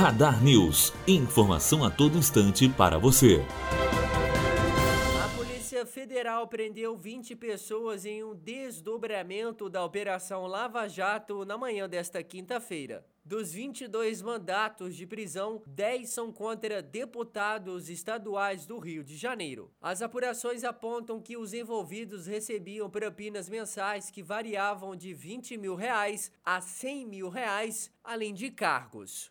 Radar News. Informação a todo instante para você. A Polícia Federal prendeu 20 pessoas em um desdobramento da Operação Lava Jato na manhã desta quinta-feira. Dos 22 mandatos de prisão, 10 são contra deputados estaduais do Rio de Janeiro. As apurações apontam que os envolvidos recebiam propinas mensais que variavam de 20 mil reais a 100 mil reais, além de cargos.